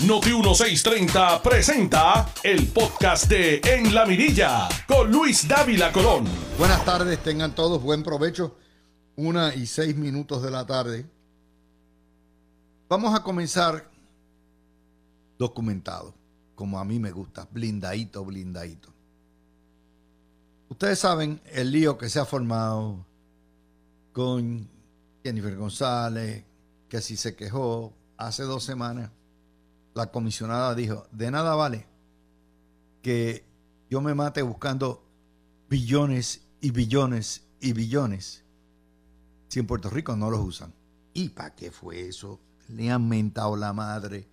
Noti 1630 presenta el podcast de En la Mirilla con Luis Dávila Colón. Buenas tardes, tengan todos buen provecho. Una y seis minutos de la tarde. Vamos a comenzar documentado, como a mí me gusta, blindadito, blindadito. Ustedes saben el lío que se ha formado con Jennifer González, que si se quejó hace dos semanas. La comisionada dijo, de nada vale que yo me mate buscando billones y billones y billones si en Puerto Rico no los usan. ¿Y para qué fue eso? Le han mentado la madre,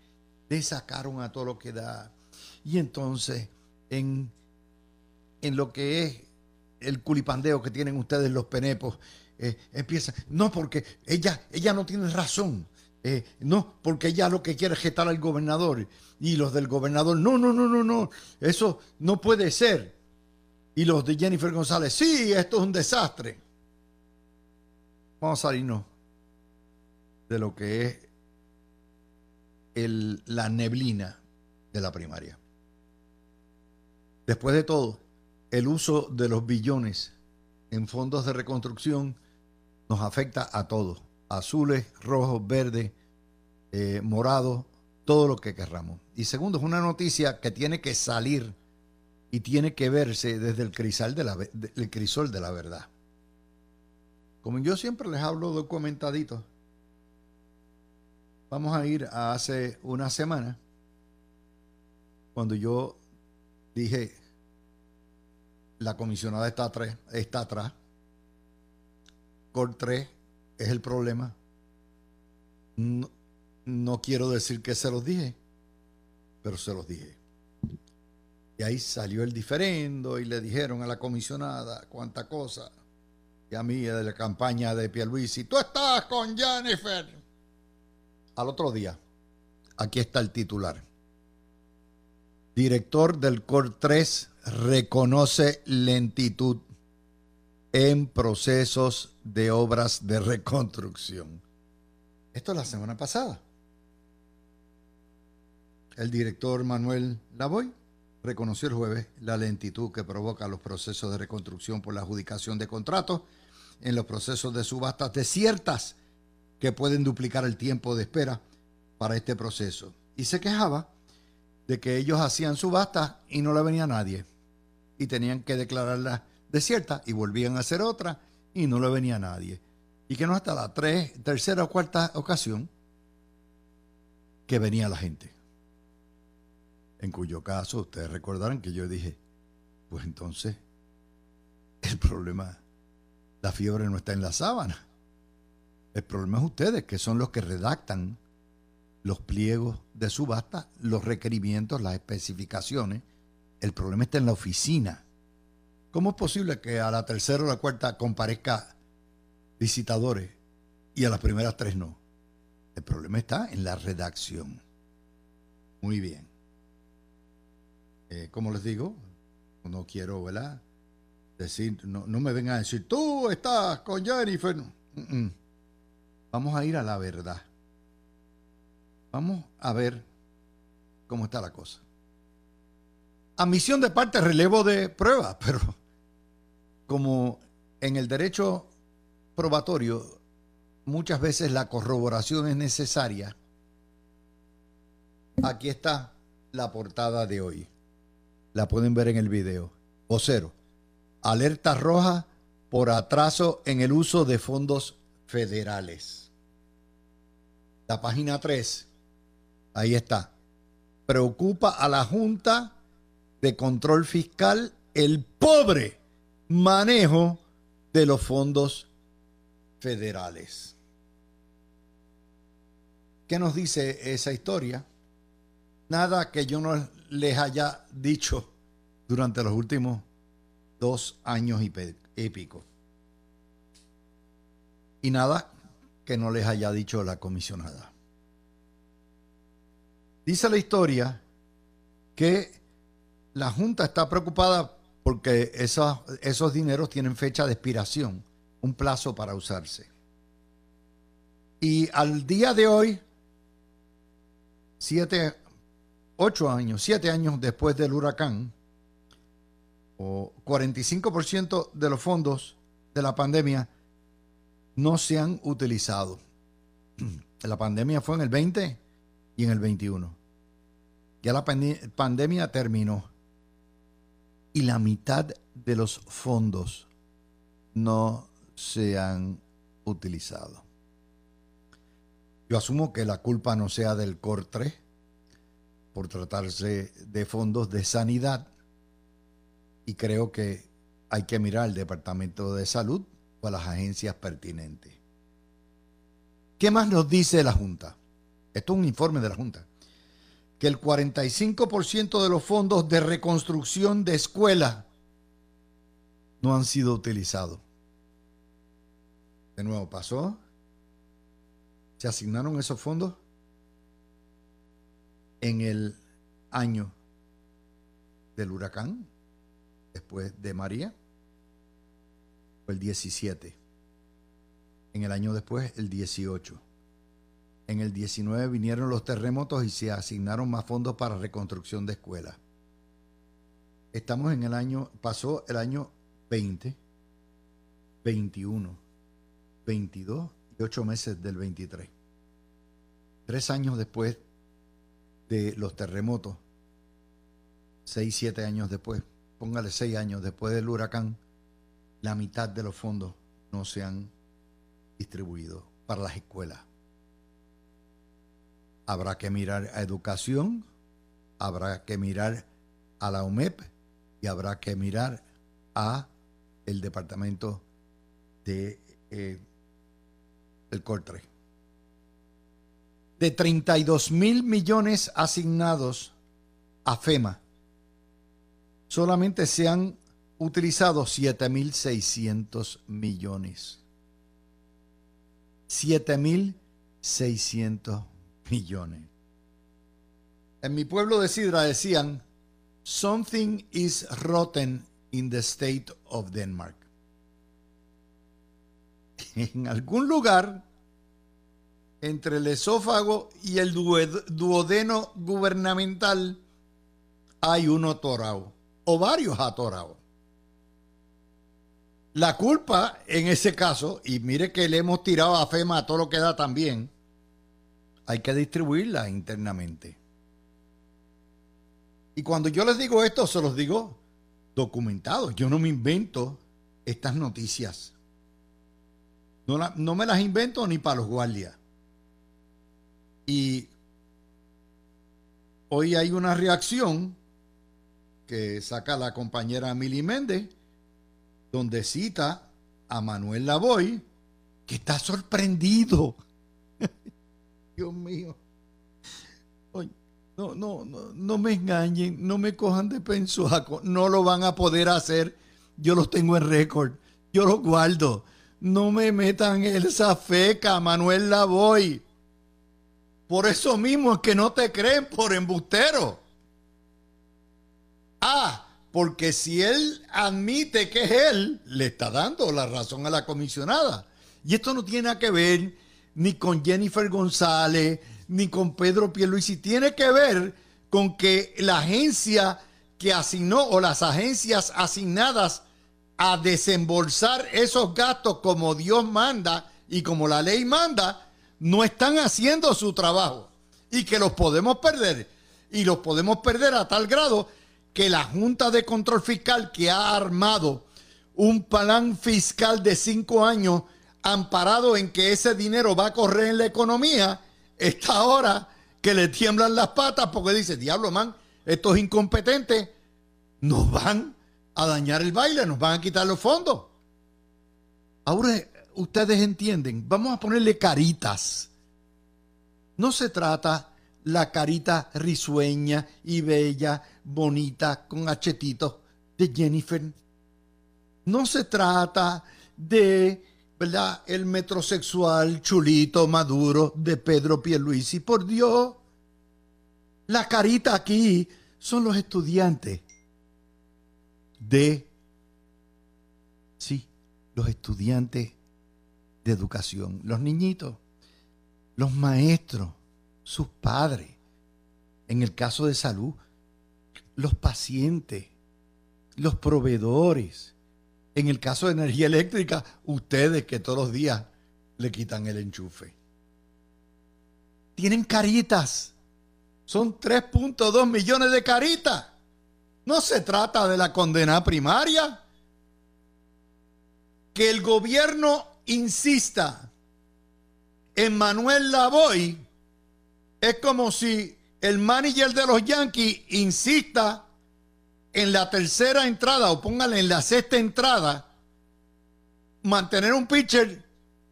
le sacaron a todo lo que da. Y entonces, en, en lo que es el culipandeo que tienen ustedes los penepos, eh, empieza, no, porque ella, ella no tiene razón. Eh, no, porque ella lo que quiere es jetar al gobernador. Y los del gobernador, no, no, no, no, no, eso no puede ser. Y los de Jennifer González, sí, esto es un desastre. Vamos a salirnos de lo que es la neblina de la primaria. Después de todo, el uso de los billones en fondos de reconstrucción nos afecta a todos, azules, rojos, verdes, eh, morados, todo lo que querramos. Y segundo, es una noticia que tiene que salir y tiene que verse desde el crisol de la, el crisol de la verdad. Como yo siempre les hablo documentadito, vamos a ir a hace una semana, cuando yo dije, la comisionada está atrás, está atrás, Cor 3 es el problema. No, no quiero decir que se los dije, pero se los dije. Y ahí salió el diferendo y le dijeron a la comisionada cuánta cosa y a mí de la campaña de Pierluisi, tú estás con Jennifer. Al otro día, aquí está el titular. Director del COR 3 reconoce lentitud en procesos de obras de reconstrucción. Esto es la semana pasada. El director Manuel Lavoy reconoció el jueves la lentitud que provoca los procesos de reconstrucción por la adjudicación de contratos en los procesos de subastas desiertas que pueden duplicar el tiempo de espera para este proceso. Y se quejaba de que ellos hacían subastas y no le venía nadie. Y tenían que declararla desierta y volvían a hacer otra y no le venía nadie. Y que no hasta la tres, tercera o cuarta ocasión que venía la gente. En cuyo caso ustedes recordarán que yo dije, pues entonces el problema la fiebre no está en la sábana. El problema es ustedes, que son los que redactan los pliegos de subasta, los requerimientos, las especificaciones. El problema está en la oficina. ¿Cómo es posible que a la tercera o la cuarta comparezca visitadores y a las primeras tres no? El problema está en la redacción. Muy bien. Eh, como les digo, no quiero, ¿verdad? decir, no, me vengan a decir, tú estás con Jennifer. Vamos a ir a la verdad. Vamos a ver cómo está la cosa. Admisión de parte, relevo de prueba, pero como en el derecho probatorio muchas veces la corroboración es necesaria, aquí está la portada de hoy. La pueden ver en el video. O cero alerta roja por atraso en el uso de fondos federales. La página 3, ahí está. Preocupa a la Junta de Control Fiscal el pobre manejo de los fondos federales. ¿Qué nos dice esa historia? Nada que yo no les haya dicho durante los últimos dos años y pico. Y nada que no les haya dicho la comisionada. Dice la historia que la Junta está preocupada porque esos, esos dineros tienen fecha de expiración, un plazo para usarse. Y al día de hoy, 7, ocho años, siete años después del huracán, o 45% de los fondos de la pandemia no se han utilizado. La pandemia fue en el 20 y en el 21. Ya la pandemia terminó. Y la mitad de los fondos no se han utilizado. Yo asumo que la culpa no sea del COR3 por tratarse de fondos de sanidad y creo que hay que mirar al Departamento de Salud o a las agencias pertinentes. ¿Qué más nos dice la Junta? Esto es un informe de la Junta. Que el 45% de los fondos de reconstrucción de escuelas no han sido utilizados. De nuevo, pasó. Se asignaron esos fondos en el año del huracán, después de María, fue el 17. En el año después, el 18. En el 19 vinieron los terremotos y se asignaron más fondos para reconstrucción de escuelas. Estamos en el año, pasó el año 20, 21, 22 y 8 meses del 23. Tres años después de los terremotos, 6, 7 años después, póngale 6 años después del huracán, la mitad de los fondos no se han distribuido para las escuelas. Habrá que mirar a educación, habrá que mirar a la UMEP y habrá que mirar a el departamento de eh, el COR3. De 32 mil millones asignados a FEMA, solamente se han utilizado 7.600 millones. 7.600 millones. En mi pueblo de Sidra decían, something is rotten in the state of Denmark. En algún lugar entre el esófago y el duodeno gubernamental hay uno atorado o varios atorados. La culpa en ese caso, y mire que le hemos tirado a FEMA a todo lo que da también, hay que distribuirla internamente. Y cuando yo les digo esto, se los digo documentados. Yo no me invento estas noticias. No, no me las invento ni para los guardias. Y hoy hay una reacción que saca la compañera Mili Méndez, donde cita a Manuel Lavoy, que está sorprendido. Dios mío. No, no, no, no me engañen, no me cojan de pensuaco, no lo van a poder hacer. Yo los tengo en récord, yo los guardo. No me metan esa feca, Manuel Lavoy. Por eso mismo es que no te creen por embustero. Ah, porque si él admite que es él, le está dando la razón a la comisionada. Y esto no tiene nada que ver ni con Jennifer González, ni con Pedro Pierluisi, tiene que ver con que la agencia que asignó o las agencias asignadas a desembolsar esos gastos como Dios manda y como la ley manda, no están haciendo su trabajo y que los podemos perder. Y los podemos perder a tal grado que la Junta de Control Fiscal que ha armado un plan fiscal de cinco años amparado en que ese dinero va a correr en la economía, está ahora que le tiemblan las patas porque dice, diablo, man, estos incompetentes nos van a dañar el baile, nos van a quitar los fondos. Ahora ustedes entienden, vamos a ponerle caritas. No se trata la carita risueña y bella, bonita, con achetitos de Jennifer. No se trata de ¿verdad? El metrosexual chulito maduro de Pedro Pierluisi. Por Dios, la carita aquí son los estudiantes de, sí, los estudiantes de educación, los niñitos, los maestros, sus padres. En el caso de salud, los pacientes, los proveedores. En el caso de energía eléctrica, ustedes que todos los días le quitan el enchufe. Tienen caritas. Son 3.2 millones de caritas. No se trata de la condena primaria. Que el gobierno insista en Manuel Lavoy es como si el manager de los Yankees insista en la tercera entrada o póngale en la sexta entrada mantener un pitcher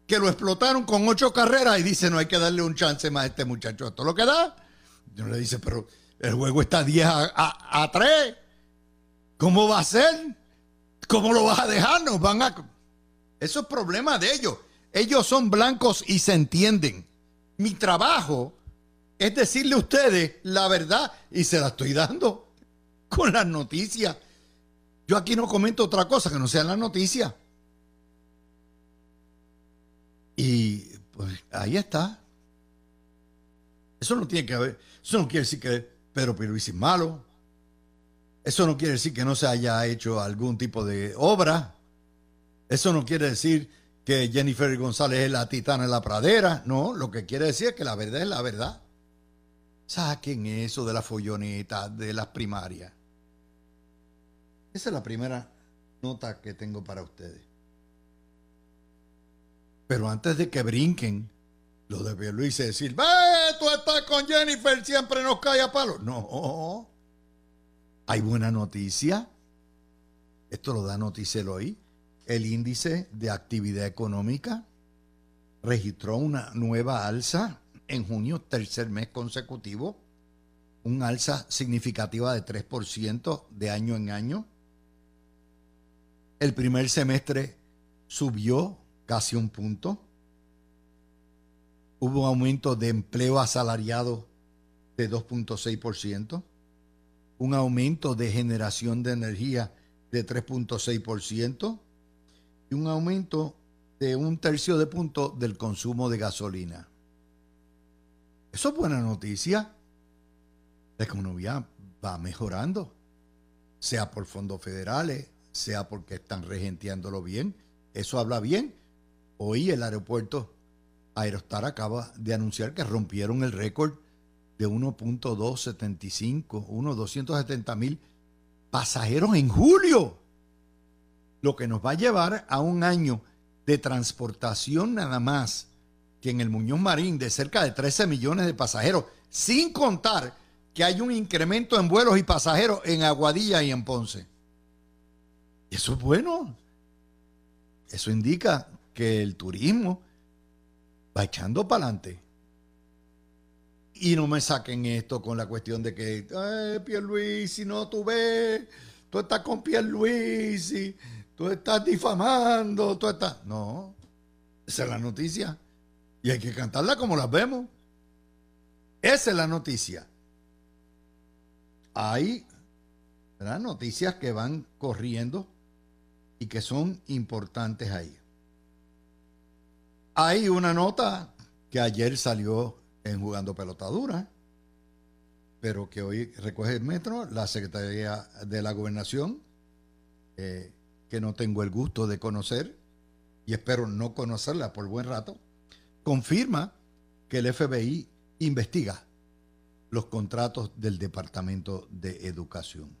que lo explotaron con ocho carreras y dice no hay que darle un chance más a este muchacho. Esto lo que da. Yo le dice, pero el juego está 10 a, a, 3. ¿Cómo va a ser? ¿Cómo lo vas a dejar? Nos van a... Eso es problema de ellos. Ellos son blancos y se entienden. Mi trabajo es decirle a ustedes la verdad y se la estoy dando con las noticias. Yo aquí no comento otra cosa que no sea la noticia. Y pues ahí está. Eso no tiene que ver, eso no quiere decir que Pedro Pierluisi es malo. Eso no quiere decir que no se haya hecho algún tipo de obra. Eso no quiere decir que Jennifer González es la titana en la pradera. No, lo que quiere decir es que la verdad es la verdad. Saquen eso de la folloneta, de las primarias. Esa es la primera nota que tengo para ustedes. Pero antes de que brinquen, lo de Luis decir, ¡Ve, tú estás con Jennifer, siempre nos cae a palo! No. Hay buena noticia. Esto lo da Noticiero hoy. El índice de actividad económica registró una nueva alza en junio, tercer mes consecutivo, un alza significativa de 3% de año en año. El primer semestre subió casi un punto. Hubo un aumento de empleo asalariado de 2.6%, un aumento de generación de energía de 3.6% y un aumento de un tercio de punto del consumo de gasolina. Eso es buena noticia. La economía va mejorando, sea por fondos federales, sea porque están regenteándolo bien. Eso habla bien. Hoy el aeropuerto Aerostar acaba de anunciar que rompieron el récord de 1.275, 1.270 mil pasajeros en julio. Lo que nos va a llevar a un año de transportación nada más que en el Muñoz Marín de cerca de 13 millones de pasajeros, sin contar que hay un incremento en vuelos y pasajeros en Aguadilla y en Ponce. Eso es bueno. Eso indica que el turismo va echando para adelante. Y no me saquen esto con la cuestión de que, ay, Luis, si no tú ves, tú estás con Luis, tú estás difamando, tú estás. No, esa es la noticia. Y hay que cantarla como las vemos. Esa es la noticia. Hay noticias que van corriendo y que son importantes ahí. Hay una nota que ayer salió en Jugando Pelotadura, pero que hoy recoge el metro, la Secretaría de la Gobernación, eh, que no tengo el gusto de conocer y espero no conocerla por buen rato confirma que el FBI investiga los contratos del Departamento de Educación.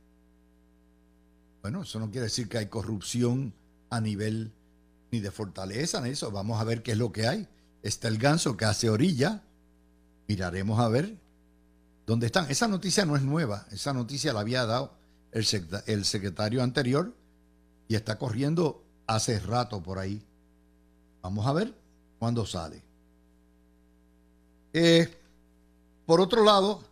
Bueno, eso no quiere decir que hay corrupción a nivel ni de fortaleza, ni eso. Vamos a ver qué es lo que hay. Está el ganso que hace orilla. Miraremos a ver dónde están. Esa noticia no es nueva. Esa noticia la había dado el, secretario anterior y está corriendo hace rato por ahí. Vamos a ver cuándo sale. Eh, por otro lado,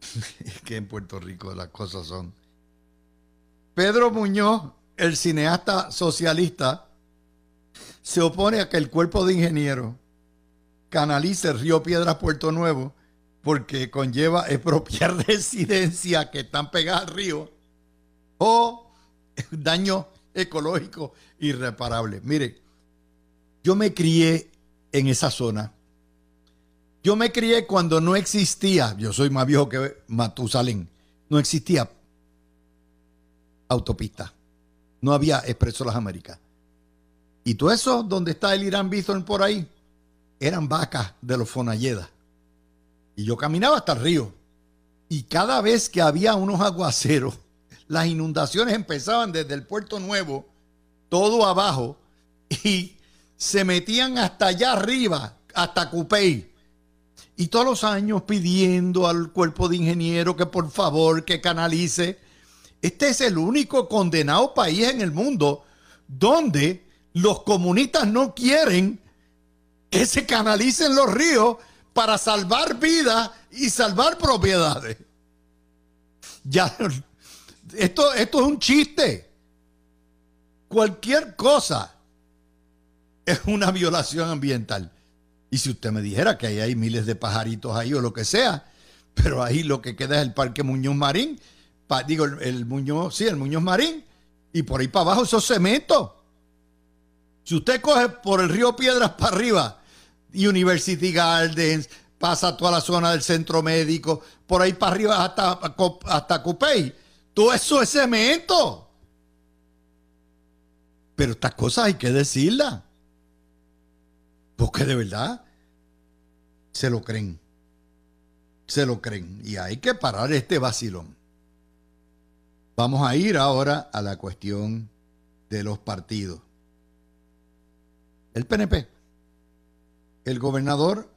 es que en Puerto Rico las cosas son. Pedro Muñoz, el cineasta socialista, se opone a que el cuerpo de ingenieros canalice río Piedras Puerto Nuevo porque conlleva expropiar residencias que están pegadas al río o daño ecológico irreparable. Mire, yo me crié en esa zona Yo me crié cuando no existía, yo soy más viejo que Matusalén, no existía autopista. No había Expreso Las Américas. Y todo eso, donde está el Irán Bithorn por ahí, eran vacas de los Fonalleda. Y yo caminaba hasta el río. Y cada vez que había unos aguaceros, las inundaciones empezaban desde el puerto nuevo, todo abajo, y se metían hasta allá arriba, hasta Cupey. Y todos los años pidiendo al cuerpo de ingenieros que por favor que canalice. Este es el único condenado país en el mundo donde los comunistas no quieren que se canalicen los ríos para salvar vidas y salvar propiedades. Ya, esto, esto es un chiste. Cualquier cosa es una violación ambiental. Y si usted me dijera que ahí hay miles de pajaritos ahí o lo que sea, pero ahí lo que queda es el Parque Muñoz Marín, digo, el, Muñoz, sí, el Muñoz Marín, y por ahí para abajo esos cementos. Si usted coge por el río Piedras para arriba, University Gardens, pasa toda la zona del centro médico, por ahí para arriba hasta, hasta Cupey, eso es cemento. Pero estas cosas hay que decirlas. Porque de verdad se lo creen. Se lo creen. Y hay que parar este vacilón. Vamos a ir ahora a la cuestión de los partidos. El PNP. El gobernador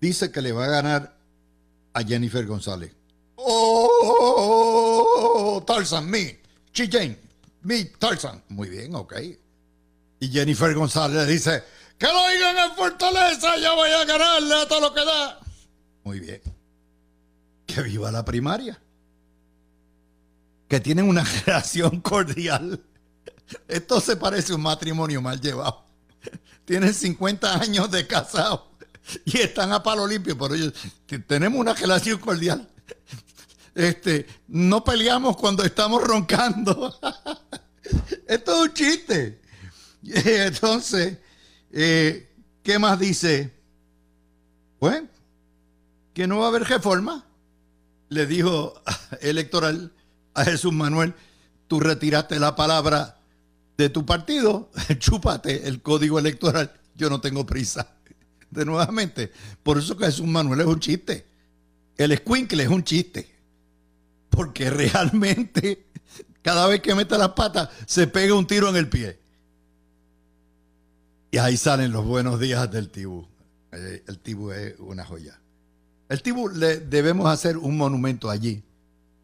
dice que le va a ganar a Jennifer González. Oh, Tarzan, me. Jane, me, Tarzan. Muy bien, ok. Y Jennifer González dice, que lo digan en Fortaleza, ya voy a ganarle a todo lo que da. Muy bien. Que viva la primaria. Que tienen una relación cordial. Esto se parece a un matrimonio mal llevado. Tienen 50 años de casado y están a palo limpio, por ellos tenemos una relación cordial. Este, no peleamos cuando estamos roncando. Esto es un chiste. Entonces, eh, ¿Qué más dice? Bueno, que no va a haber reforma. Le dijo electoral a Jesús Manuel, tú retiraste la palabra de tu partido, chúpate el código electoral, yo no tengo prisa. De nuevamente, por eso que Jesús Manuel es un chiste. El escuincle es un chiste. Porque realmente, cada vez que mete las patas, se pega un tiro en el pie. Y ahí salen los buenos días del Tibú. Eh, el Tibú es una joya. El Tibú le debemos hacer un monumento allí,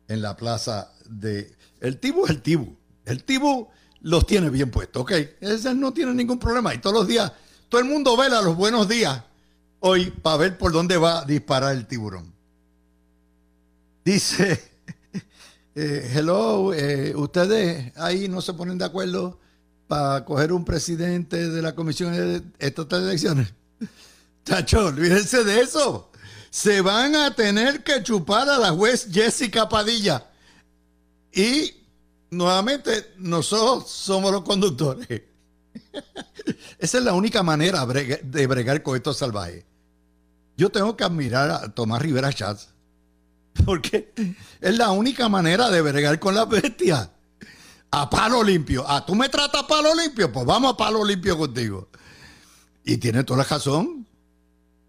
en la plaza de... El Tibú es el Tibú. El Tibú los tiene bien puestos, ¿ok? Ese no tiene ningún problema. Y todos los días, todo el mundo vela los buenos días hoy para ver por dónde va a disparar el tiburón. Dice, eh, hello, eh, ustedes ahí no se ponen de acuerdo para coger un presidente de la Comisión de estas elecciones. Chacho, olvídense de eso. Se van a tener que chupar a la juez Jessica Padilla. Y nuevamente nosotros somos los conductores. Esa es la única manera de bregar con estos salvajes. Yo tengo que admirar a Tomás Rivera Schatz. Porque es la única manera de bregar con las bestias a palo limpio. Ah, tú me tratas a palo limpio, pues vamos a palo limpio contigo. Y tiene toda la razón.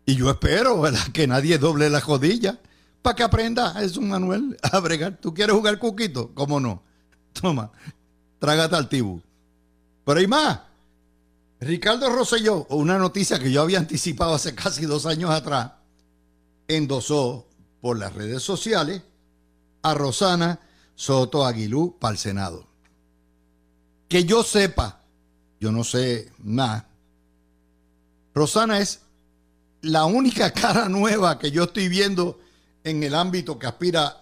Y yo espero que nadie doble la jodilla para que aprenda, es un Manuel, a bregar. ¿Tú quieres jugar cuquito? ¿Cómo no? Toma, trágate al tibu. Pero hay más. Ricardo Rosselló, una noticia que yo había anticipado hace casi dos años atrás, endosó por las redes sociales a Rosana Soto Aguilú para el Senado que yo sepa, yo no sé nada, Rosana es la única cara nueva que yo estoy viendo en el ámbito que aspira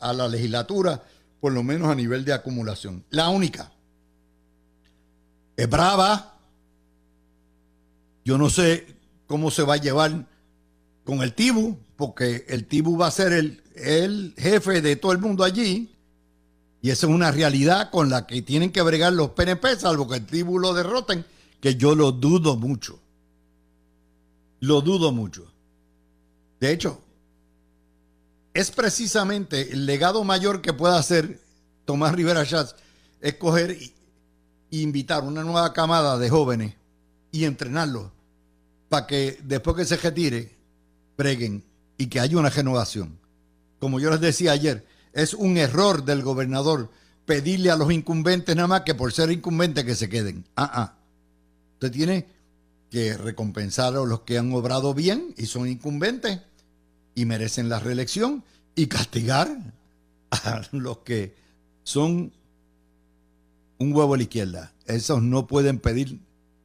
a la legislatura, por lo menos a nivel de acumulación. La única. Es brava. Yo no sé cómo se va a llevar con el Tibu, porque el Tibu va a ser el, jefe de todo el mundo allí. Y esa es una realidad con la que tienen que bregar los PNP, salvo que el tribu lo derroten, que yo lo dudo mucho. Lo dudo mucho. De hecho, es precisamente el legado mayor que puede hacer Tomás Rivera Schatz, es coger e invitar una nueva camada de jóvenes y entrenarlos para que después que se retire, preguen y que haya una renovación. Como yo les decía ayer, es un error del gobernador pedirle a los incumbentes nada más que por ser incumbentes que se queden. Ah, ah. Usted tiene que recompensar a los que han obrado bien y son incumbentes y merecen la reelección y castigar a los que son un huevo a la izquierda. Esos no pueden pedir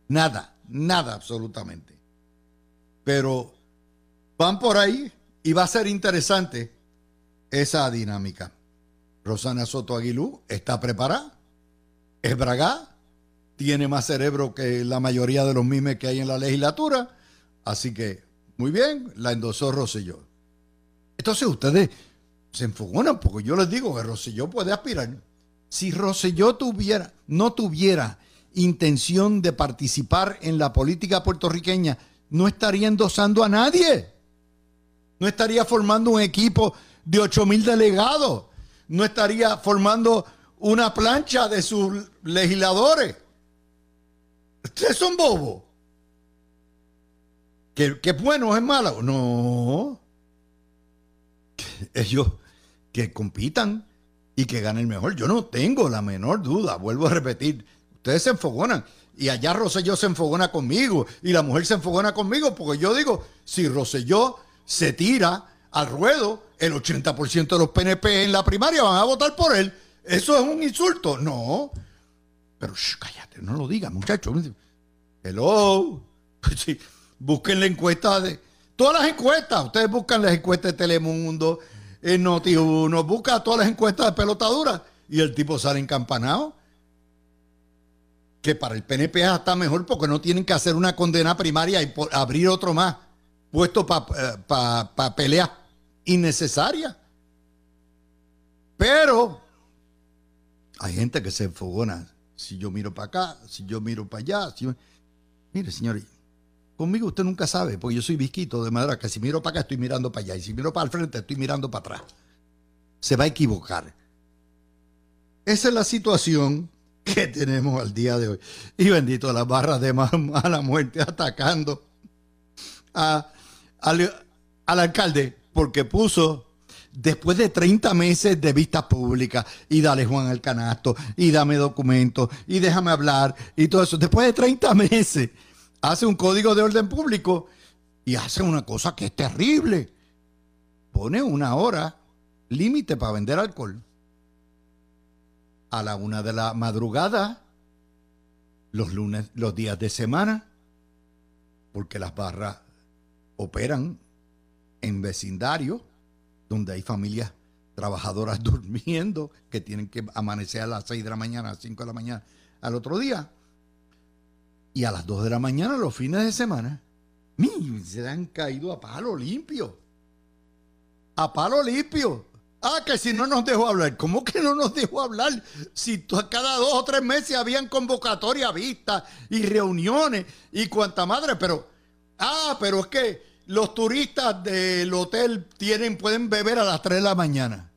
nada, nada absolutamente. Pero van por ahí y va a ser interesante esa dinámica. Rosana Soto Aguilú está preparada, es bragá, tiene más cerebro que la mayoría de los mimes que hay en la legislatura, así que muy bien, la endosó Rosselló. Entonces ustedes se enfogonan porque yo les digo que Rosselló puede aspirar. Si Rosselló tuviera, no tuviera intención de participar en la política puertorriqueña, no estaría endosando a nadie. No estaría formando un equipo de 8 mil delegados. No estaría formando una plancha de sus legisladores. Ustedes son bobos. ¿Qué, qué bueno es malo? No. Ellos que compitan y que ganen mejor. Yo no tengo la menor duda, vuelvo a repetir. Ustedes se enfogonan y allá Roselló se enfogona conmigo y la mujer se enfogona conmigo porque yo digo, si Roselló se tira al ruedo, el 80% de los PNP en la primaria van a votar por él. ¿Eso es un insulto? No. Pero cállate, no lo digas, muchachos. Hello. Sí, busquen la encuesta de... Todas las encuestas, ustedes buscan las encuestas de Telemundo, en Noti1, busca todas las encuestas de pelotadura y el tipo sale encampanado que para el PNP está mejor porque no tienen que hacer una condena primaria y abrir otro más puesto para eh, peleas innecesarias. Pero hay gente que se enfogona. Si yo miro para acá, si yo miro para allá. Mire, señor, conmigo usted nunca sabe, porque yo soy visquito, de manera que si miro para acá estoy mirando para allá y si miro para el frente estoy mirando para atrás. Se va a equivocar. Esa es la situación que tenemos al día de hoy. Y bendito las barras de mala muerte atacando a, al, alcalde porque puso después de 30 meses de vistas públicas y dale Juan al canasto y dame documentos y déjame hablar y todo eso. Después de 30 meses hace un código de orden público y hace una cosa que es terrible. Pone una hora límite para vender alcohol a la una de la madrugada, los lunes, los días de semana, porque las barras operan en vecindarios donde hay familias trabajadoras durmiendo que tienen que amanecer a las 6 de la mañana, a las 5 de la mañana al otro día. Y a las 2 de la mañana, los fines de semana, se han caído a palo limpio. A palo limpio. Ah, que si no nos dejó hablar. ¿Cómo que no nos dejó hablar? Si cada dos o tres meses habían convocatoria vistas y reuniones y cuanta madre, pero. Ah, pero es que los turistas del hotel tienen, pueden beber a las 3 de la mañana.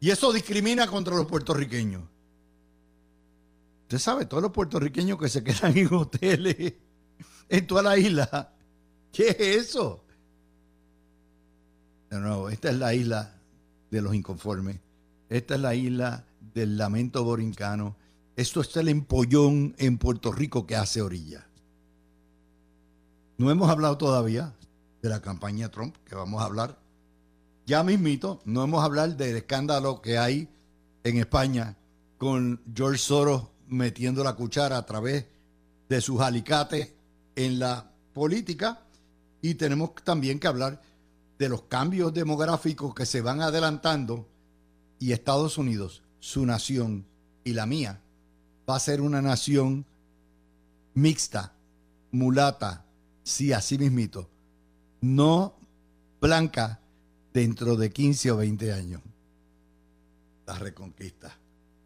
Y eso discrimina contra los puertorriqueños. Usted sabe, todos los puertorriqueños que se quedan en hoteles en toda la isla. ¿Qué es eso? De nuevo, esta es la isla de los inconformes. Esta es la isla del lamento borincano. Esto es el empollón en Puerto Rico que hace orilla. No hemos hablado todavía de la campaña Trump, que vamos a hablar ya mismito. No hemos hablado del escándalo que hay en España con George Soros metiendo la cuchara a través de sus alicates en la política. Y tenemos también que hablar de los cambios demográficos que se van adelantando y Estados Unidos, su nación y la mía, va a ser una nación mixta, mulata, sí, así mismito, no blanca dentro de 15 o 20 años. La reconquista,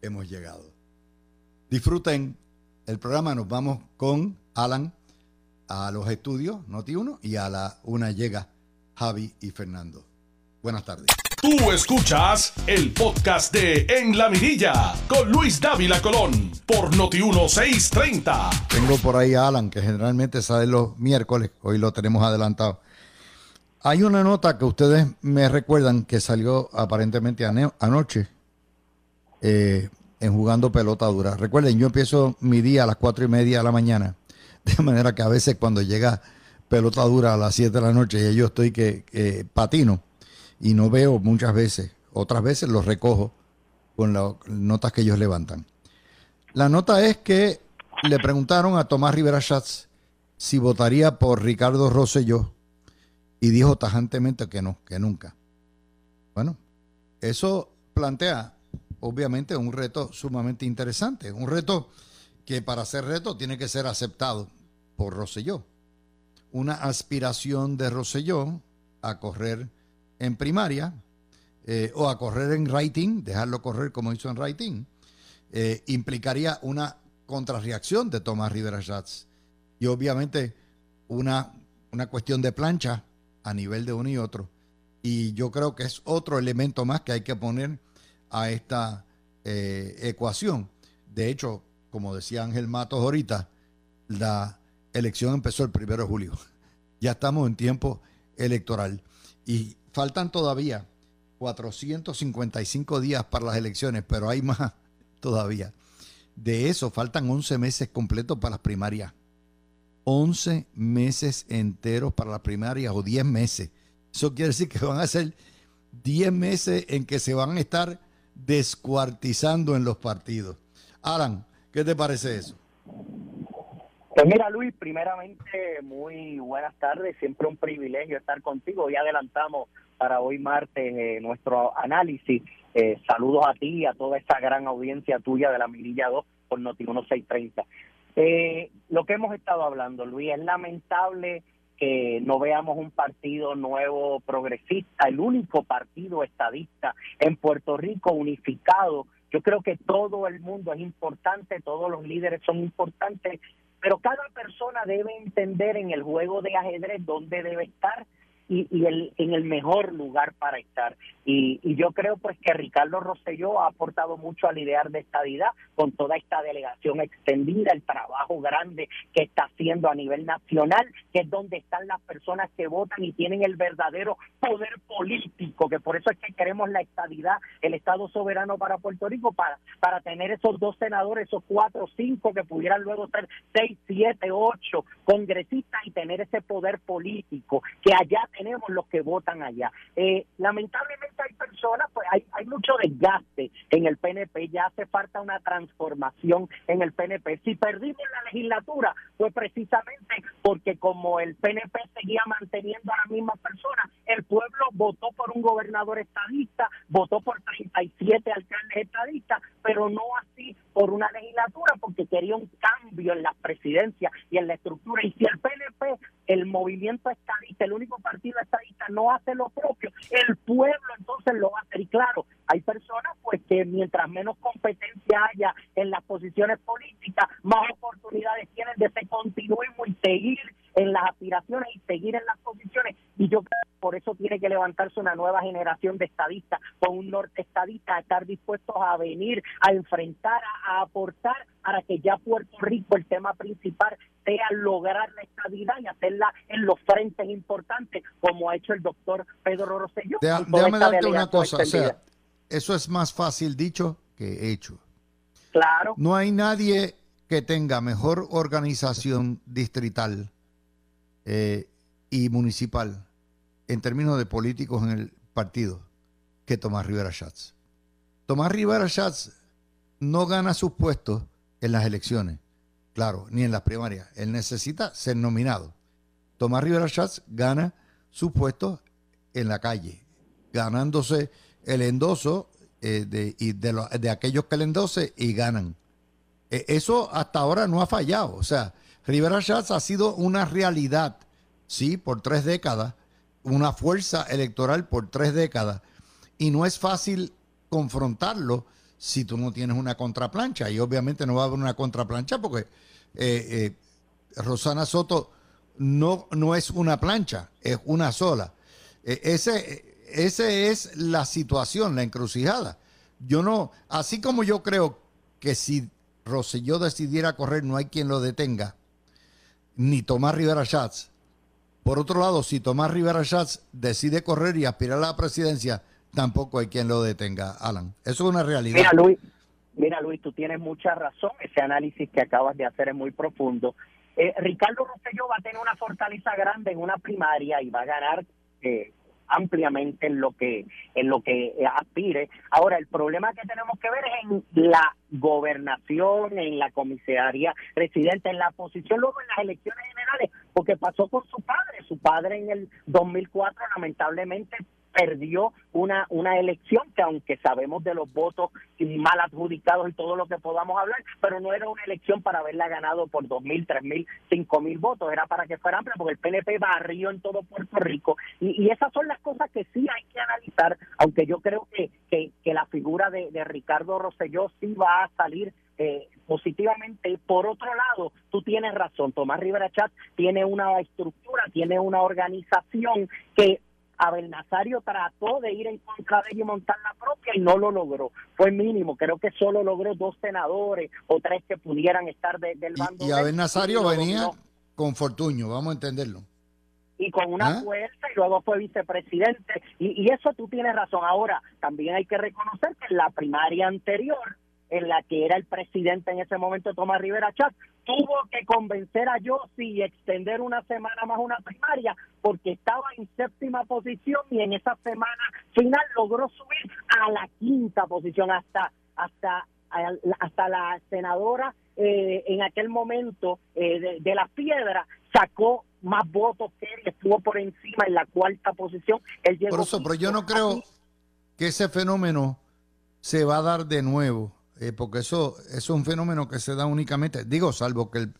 hemos llegado. Disfruten el programa, nos vamos con Alan a los estudios, Noti 1, y a la una llega Javi y Fernando. Buenas tardes. Tú escuchas el podcast de En la Mirilla con Luis Dávila Colón por Noti1630. Tengo por ahí a Alan, que generalmente sale los miércoles, hoy lo tenemos adelantado. Hay una nota que ustedes me recuerdan que salió aparentemente anoche eh, en jugando pelota dura. Recuerden, yo empiezo mi día a las cuatro y media de la mañana, de manera que a veces cuando llega pelota dura a las 7 de la noche y yo estoy que patino y no veo muchas veces. Otras veces los recojo con las notas que ellos levantan. La nota es que le preguntaron a Tomás Rivera Schatz si votaría por Ricardo Rosselló y dijo tajantemente que no, que nunca. Bueno, eso plantea obviamente un reto sumamente interesante, un reto que para ser reto tiene que ser aceptado por Rosselló. Una aspiración de Rosselló a correr en primaria eh, o a correr en writing, dejarlo correr como hizo en writing, eh, implicaría una contrarreacción de Tomás Rivera Schatz y obviamente una, una cuestión de plancha a nivel de uno y otro. Y yo creo que es otro elemento más que hay que poner a esta eh, ecuación. De hecho, como decía Ángel Matos ahorita, la elección empezó el primero de julio. Ya estamos en tiempo electoral. Y Faltan todavía 455 días para las elecciones, pero hay más todavía. De eso faltan 11 meses completos para las primarias. 11 meses enteros para las primarias o 10 meses. Eso quiere decir que van a ser 10 meses en que se van a estar descuartizando en los partidos. Alan, ¿qué te parece eso? Pues mira, Luis, primeramente, muy buenas tardes. Siempre un privilegio estar contigo. Ya adelantamos para hoy martes eh, nuestro análisis. Eh, saludos a ti y a toda esta gran audiencia tuya de la Mirilla 2 por Noti 1630. Eh, lo que hemos estado hablando, Luis, es lamentable que no veamos un partido nuevo progresista, el único partido estadista en Puerto Rico unificado. Yo creo que todo el mundo es importante, todos los líderes son importantes, pero cada persona debe entender en el juego de ajedrez dónde debe estar y, y el, en el mejor lugar para estar. Y, y, yo creo pues que Ricardo Rosselló ha aportado mucho al idear de estadidad con toda esta delegación extendida, el trabajo grande que está haciendo a nivel nacional, que es donde están las personas que votan y tienen el verdadero poder político, que por eso es que queremos la estadidad, el Estado soberano para Puerto Rico, para, para tener esos dos senadores, esos cuatro, cinco, que pudieran luego ser seis, siete, ocho congresistas y tener ese poder político, que allá tenemos los que votan allá. Eh, lamentablemente hay personas, pues hay, hay mucho desgaste en el PNP, ya hace falta una transformación en el PNP. Si perdimos la legislatura fue precisamente porque como el PNP seguía manteniendo a las mismas personas, el pueblo votó por un gobernador estadista, votó por 37 alcaldes estadistas, pero no así por una legislatura porque quería un cambio en la presidencia y en la estructura. Y si el PNP, el movimiento estadista, el único partido estadista no hace lo propio, el pueblo entonces lo va a hacer. Y claro, hay personas pues que mientras menos competencia haya en las posiciones políticas, más oportunidades tienen de ser continuismo y seguir en las aspiraciones y seguir en las posiciones. Y yo creo que por eso tiene que levantarse una nueva generación de estadistas, con un norte estadista, a estar dispuestos a venir, a enfrentar, a, aportar para que ya Puerto Rico, el tema principal, sea lograr la estabilidad y hacerla en los frentes importantes, como ha hecho el doctor Pedro Rosselló. déjame darte una cosa, o sea, eso es más fácil dicho que hecho. Claro. No hay nadie que tenga mejor organización distrital eh, y municipal en términos de políticos en el partido que Tomás Rivera Schatz. Tomás Rivera Schatz no gana sus puestos en las elecciones, claro, ni en las primarias. Él necesita ser nominado. Tomás Rivera Schatz gana sus puestos en la calle, ganándose el endoso eh, de, y de, aquellos que le endose y ganan. E, eso hasta ahora no ha fallado. O sea, Rivera Schatz ha sido una realidad, sí, por tres décadas, una fuerza electoral por tres décadas, y no es fácil confrontarlo si tú no tienes una contraplancha, y obviamente no va a haber una contraplancha porque eh, eh, Rosana Soto no, no es una plancha, es una sola. E, ese, ese es la situación, la encrucijada. Yo no, así como yo creo que si Rosselló decidiera correr, no hay quien lo detenga, ni Tomás Rivera Schatz. Por otro lado, si Tomás Rivera Schatz decide correr y aspirar a la presidencia, tampoco hay quien lo detenga, Alan. Eso es una realidad. Mira, Luis, mira, Luis, tú tienes mucha razón. Ese análisis que acabas de hacer es muy profundo. Eh, Ricardo Rosselló va a tener una fortaleza grande en una primaria y va a ganar eh, ampliamente en lo que en lo que aspire. Ahora, el problema que tenemos que ver es en la gobernación, en la comisaría residente, en la posición luego en las elecciones generales, porque pasó con su padre. Su padre en el 2004 lamentablemente perdió una, una elección que aunque sabemos de los votos mal adjudicados y todo lo que podamos hablar, pero no era una elección para haberla ganado por dos mil, tres mil, cinco mil votos, era para que fuera amplia, porque el PNP barrió en todo Puerto Rico. Y, y esas son las cosas que sí hay que analizar, aunque yo creo que, que, que la figura de, de Ricardo Rosselló sí va a salir eh, positivamente. Por otro lado, tú tienes razón, Tomás Rivera Chat tiene una estructura, tiene una organización que Abel Nazario trató de ir en contra de ella y montar la propia y no lo logró. Fue mínimo, creo que solo logró dos senadores o tres que pudieran estar del bando. Y, Abel Nazario venía con Fortuño, vamos a entenderlo. Y con una ¿Ah? fuerza, y luego fue vicepresidente. Y, y eso tú tienes razón. Ahora, también hay que reconocer que en la primaria anterior, en la que era el presidente en ese momento, Tomás Rivera Chat, tuvo que convencer a Yossi y extender una semana más una primaria porque estaba en séptima posición y en esa semana final logró subir a la quinta posición. Hasta hasta hasta la senadora eh, en aquel momento eh, de, de, la piedra sacó más votos que él estuvo por encima en la cuarta posición. Él por eso pero yo no creo que ese fenómeno se va a dar de nuevo eh, porque eso, es un fenómeno que se da únicamente, digo, salvo que el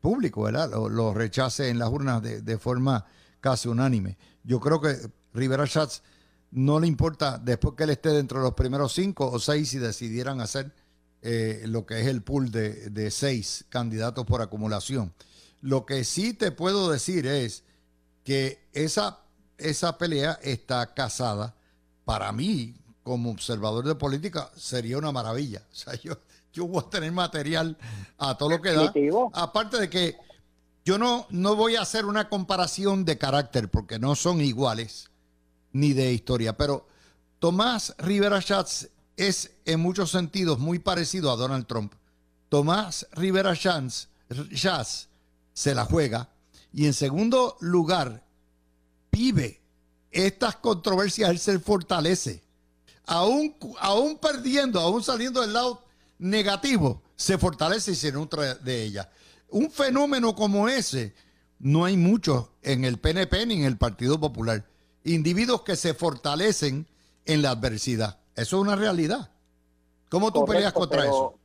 público ¿verdad? Lo, rechace en las urnas de, de, forma casi unánime. Yo creo que Rivera Schatz no le importa después que él esté dentro de los primeros cinco o seis si decidieran hacer eh, lo que es el pool de, seis candidatos por acumulación. Lo que sí te puedo decir es que esa pelea está casada, para mí, como observador de política sería una maravilla. O sea, yo, yo voy a tener material a todo lo que da. Aparte de que yo no, no voy a hacer una comparación de carácter porque no son iguales ni de historia, pero Tomás Rivera Schatz es en muchos sentidos muy parecido a Donald Trump. Tomás Rivera Schatz, Schatz se la juega y en segundo lugar vive estas controversias, él se fortalece aún, aún perdiendo, aún saliendo del lado negativo, se fortalece y se nutre de ella. Un fenómeno como ese no hay mucho en el PNP ni en el Partido Popular. Individuos que se fortalecen en la adversidad. Eso es una realidad. ¿Cómo tú Correcto, peleas contra pero, eso?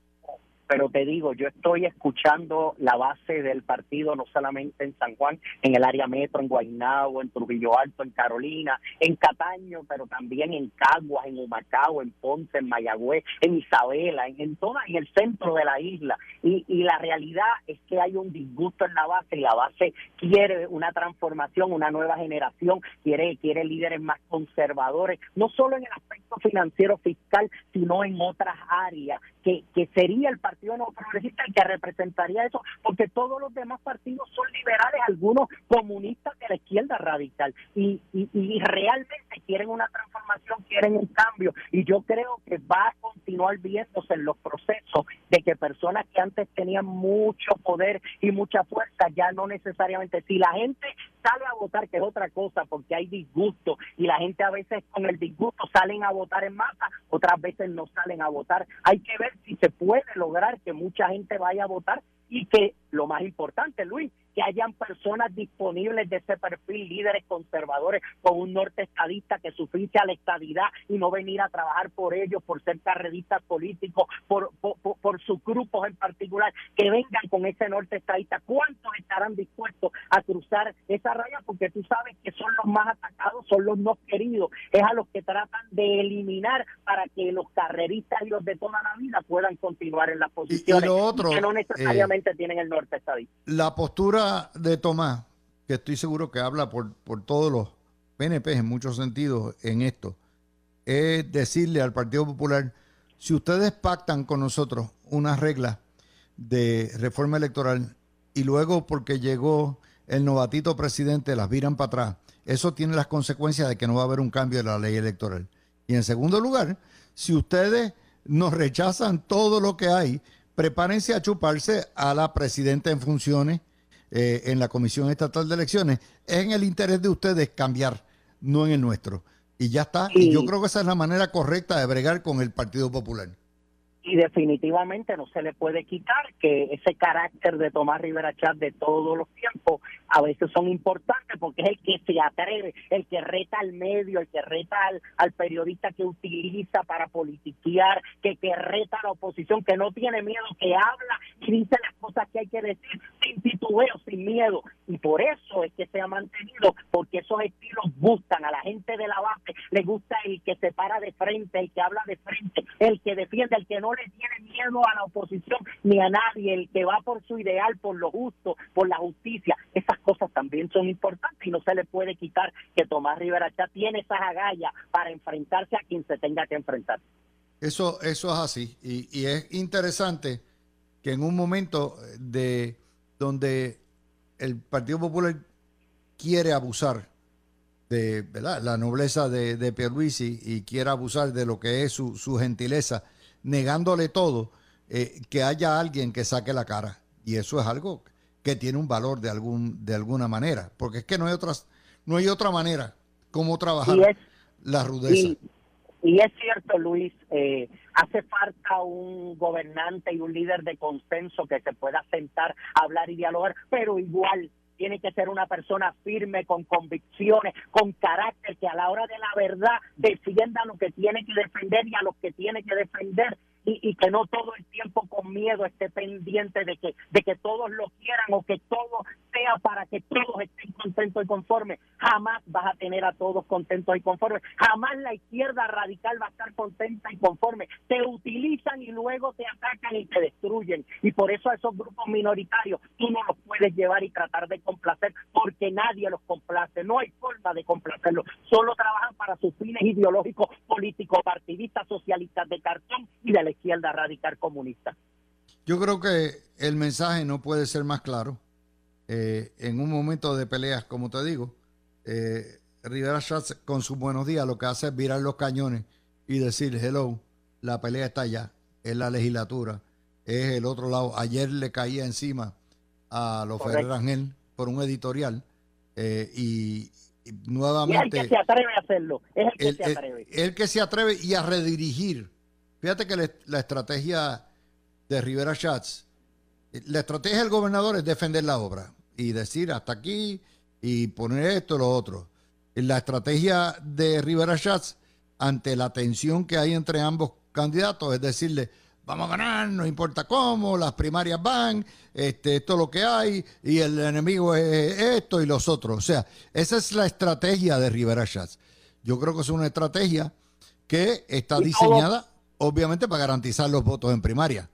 Pero te digo, yo estoy escuchando la base del partido no solamente en San Juan, en el área metro, en Guaynabo, en Trujillo Alto, en Carolina, en Cataño, pero también en Caguas, en Humacao, en Ponce, en Mayagüez, en Isabela, en, en toda, en el centro de la isla. Y, y la realidad es que hay un disgusto en la base y la base quiere una transformación, una nueva generación, quiere, quiere líderes más conservadores, no solo en el aspecto financiero fiscal, sino en otras áreas, que, que sería el partido Partido No Progresista el que representaría eso, porque todos los demás partidos son liberales, algunos comunistas de la izquierda radical, y, y, y realmente quieren una transformación, quieren un cambio, y yo creo que va a continuar viéndose en los procesos de que personas que antes tenían mucho poder y mucha fuerza, ya no necesariamente, si la gente sale a votar, que es otra cosa, porque hay disgusto, y la gente a veces con el disgusto salen a votar en masa, otras veces no salen a votar, hay que ver si se puede lograr que mucha gente vaya a votar y que, lo más importante, Luis, que hayan personas disponibles de ese perfil, líderes conservadores con un norte estadista que sufrice a la estadidad y no venir a trabajar por ellos, por ser carreristas políticos, por, por, por, sus grupos en particular, que vengan con ese norte estadista. ¿Cuántos estarán dispuestos a cruzar esa raya? Porque tú sabes que son los más atacados, son los no queridos, es a los que tratan de eliminar para que los carreristas y los de toda la vida puedan continuar en las posiciones y, y lo otro, que no necesariamente eh, tienen el norte estadista. La postura de Tomás, que estoy seguro que habla por, por todos los PNP en muchos sentidos en esto es decirle al Partido Popular, si ustedes pactan con nosotros unas reglas de reforma electoral y luego porque llegó el novatito presidente las viran para atrás, eso tiene las consecuencias de que no va a haber un cambio de la ley electoral. Y en segundo lugar, si ustedes nos rechazan todo lo que hay, prepárense a chuparse a la presidenta en funciones eh, en la Comisión Estatal de Elecciones. Es en el interés de ustedes cambiar, no en el nuestro. Y ya está. Y yo creo que esa es la manera correcta de bregar con el Partido Popular y definitivamente no se le puede quitar que ese carácter de Tomás Rivera Chat de todos los tiempos a veces son importantes porque es el que se atreve, el que reta al medio, el que reta al, periodista que utiliza para politiquear, que, que reta a la oposición, que no tiene miedo, que habla y dice las cosas que hay que decir sin titubeo, sin miedo. Y por eso es que se ha mantenido, porque esos estilos gustan a la gente de la base, le gusta el que se para de frente, el que habla de frente, el que defiende, el que no le tiene miedo a la oposición ni a nadie, el que va por su ideal, por lo justo, por la justicia. Esas cosas también son importantes y no se le puede quitar que Tomás Rivera ya tiene esas agallas para enfrentarse a quien se tenga que enfrentar. Eso, eso es así. Y, y es interesante que en un momento de donde el Partido Popular quiere abusar de la nobleza de, de Pierluisi y quiere abusar de lo que es su, su gentileza negándole todo, eh, que haya alguien que saque la cara. Y eso es algo que tiene un valor de algún de alguna manera, porque es que no hay otras no hay otra manera como trabajar la rudeza. Y, es cierto, Luis, eh, hace falta un gobernante y un líder de consenso que se pueda sentar, hablar y dialogar, pero igual tiene que ser una persona firme, con convicciones, con carácter, que a la hora de la verdad defienda lo que tiene que defender y a los que tiene que defender y, y, que no todo el tiempo con miedo esté pendiente de que de que todos lo quieran o que todo sea para que todos estén contentos y conformes. Jamás vas a tener a todos contentos y conformes. Jamás la izquierda radical va a estar contenta y conforme. Te utilizan y luego te atacan y te destruyen. Y por eso a esos grupos minoritarios tú no los puedes llevar y tratar de complacer porque nadie los complace. No hay forma de complacerlos. Solo trabajan para sus fines ideológicos, políticos, partidistas, socialistas de cartón y de la izquierda radical comunista. Yo creo que el mensaje no puede ser más claro. Eh, en un momento de peleas, como te digo, eh, Rivera Schatz con sus buenos días lo que hace es virar los cañones y decir, hello, la pelea está allá, es la legislatura, es el otro lado. Ayer le caía encima a los Ferrer Rangel por un editorial eh, y, nuevamente... es el que se atreve a hacerlo, es el que se atreve. El, que se atreve y a redirigir. Fíjate que la estrategia de Rivera Schatz la estrategia del gobernador es defender la obra y decir hasta aquí y poner esto y lo otro. La estrategia de Rivera Schatz ante la tensión que hay entre ambos candidatos es decirle, vamos a ganar, no importa cómo, las primarias van, este, esto es lo que hay, y el enemigo es esto y los otros. O sea, esa es la estrategia de Rivera Schatz. Yo creo que es una estrategia que está diseñada, obviamente, para garantizar los votos en primaria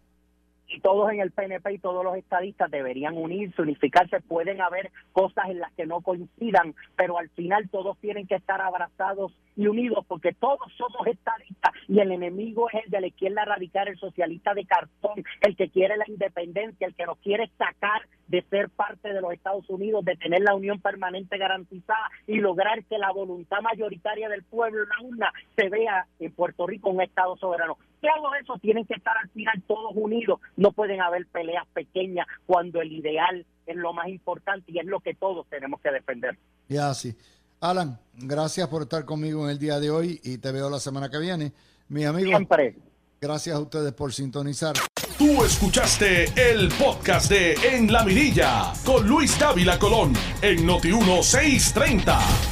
y todos en el PNP y todos los estadistas deberían unirse, unificarse. Pueden haber cosas en las que no coincidan, pero al final todos tienen que estar abrazados y unidos porque todos somos estadistas y el enemigo es el de la izquierda radical, el socialista de cartón, el que quiere la independencia, el que nos quiere sacar de ser parte de los Estados Unidos, de tener la unión permanente garantizada y lograr que la voluntad mayoritaria del pueblo en la urna se vea en Puerto Rico un Estado soberano. Todo eso tienen que estar al final todos unidos. No pueden haber peleas pequeñas cuando el ideal es lo más importante y es lo que todos tenemos que defender. Ya, sí. Alan, gracias por estar conmigo en el día de hoy y te veo la semana que viene. Mi amigo. Siempre. Gracias a ustedes por sintonizar. Tú escuchaste el podcast de En la Mirilla con Luis Dávila Colón en Noti 1630.